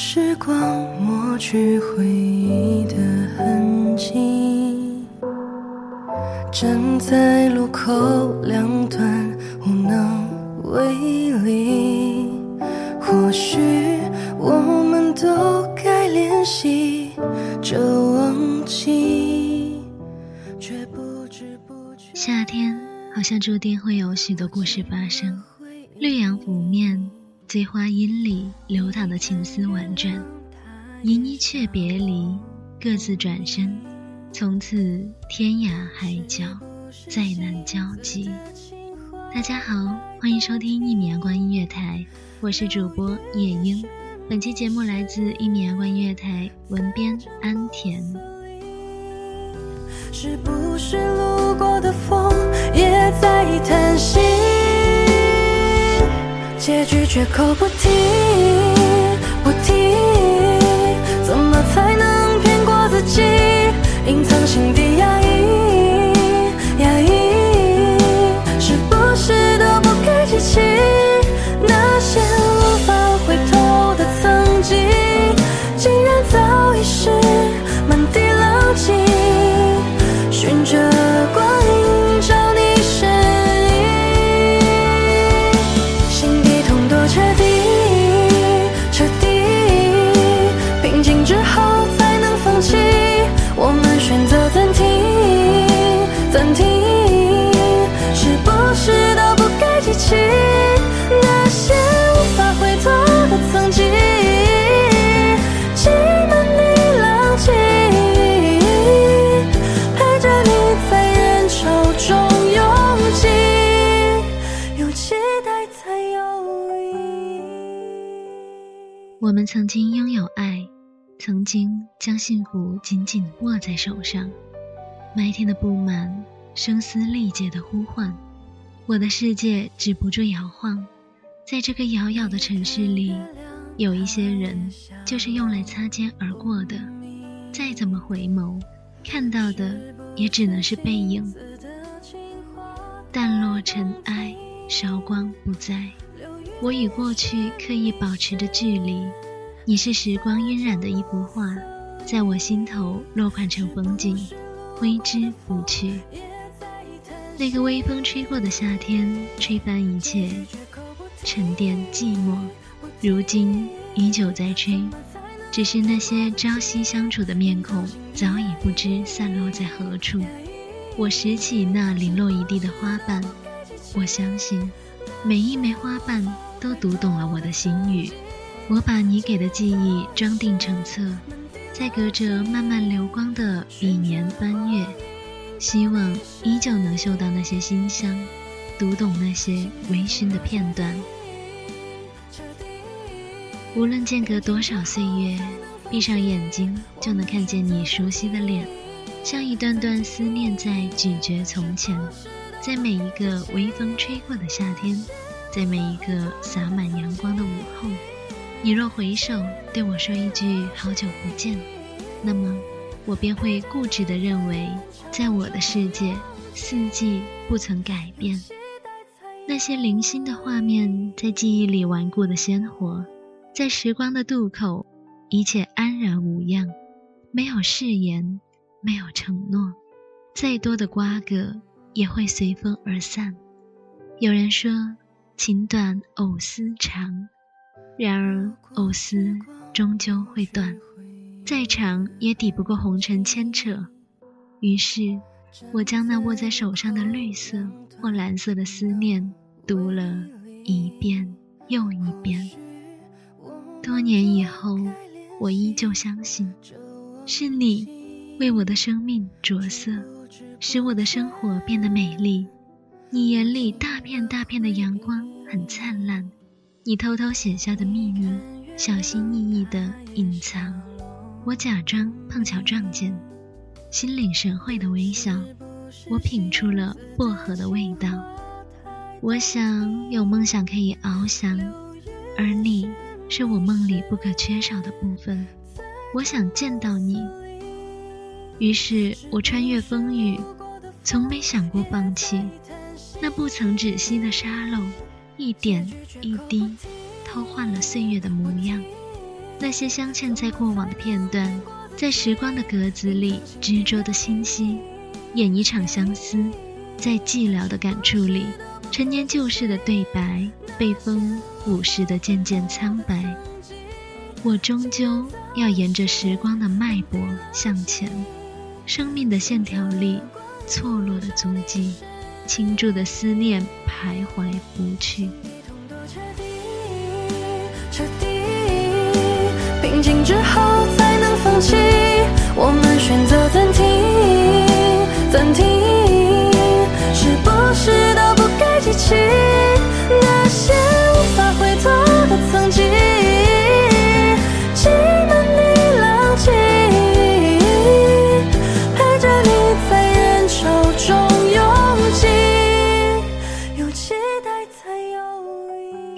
时光抹去回忆的痕迹，站在路口两端无能为力。或许我们都该练习着忘记，却不知不觉。夏天好像注定会有许多故事发生，绿杨拂面。醉花阴里流淌的情丝婉转，依依却别离，各自转身，从此天涯海角再难交集。大家好，欢迎收听一米阳光音乐台，我是主播夜莺。本期节目来自一米阳光音乐台，文编安田。是不是路过的风结局绝口不提，我们曾经拥有爱，曾经将幸福紧紧握在手上。麦田的布满，声嘶力竭的呼唤，我的世界止不住摇晃。在这个遥遥的城市里，有一些人就是用来擦肩而过的，再怎么回眸，看到的也只能是背影。淡落尘埃，韶光不再。我与过去刻意保持着距离，你是时光晕染的一幅画，在我心头落款成风景，挥之不去。那个微风吹过的夏天，吹翻一切，沉淀寂寞。如今依旧在吹，只是那些朝夕相处的面孔，早已不知散落在何处。我拾起那零落一地的花瓣，我相信，每一枚花瓣。都读懂了我的心语，我把你给的记忆装订成册，在隔着慢慢流光的笔年翻阅，希望依旧能嗅到那些馨香，读懂那些微醺的片段。无论间隔多少岁月，闭上眼睛就能看见你熟悉的脸，像一段段思念在咀嚼从前，在每一个微风吹过的夏天。在每一个洒满阳光的午后，你若回首对我说一句“好久不见”，那么我便会固执地认为，在我的世界，四季不曾改变。那些零星的画面在记忆里顽固的鲜活，在时光的渡口，一切安然无恙，没有誓言，没有承诺，再多的瓜葛也会随风而散。有人说。情短藕丝长，然而藕丝终究会断，再长也抵不过红尘牵扯。于是，我将那握在手上的绿色或蓝色的思念读了一遍又一遍。多年以后，我依旧相信，是你为我的生命着色，使我的生活变得美丽。你眼里大片大片的阳光很灿烂，你偷偷写下的秘密，小心翼翼地隐藏。我假装碰巧撞见，心领神会的微笑。我品出了薄荷的味道。我想有梦想可以翱翔，而你是我梦里不可缺少的部分。我想见到你，于是我穿越风雨，从没想过放弃。那不曾止息的沙漏，一点一滴，偷换了岁月的模样。那些镶嵌在过往的片段，在时光的格子里执着的清晰，演一场相思，在寂寥的感触里，陈年旧事的对白，被风腐蚀的渐渐苍白。我终究要沿着时光的脉搏向前，生命的线条里，错落的足迹。倾注的思念徘徊不去，彻底平静之后才能放弃。我们选择暂停，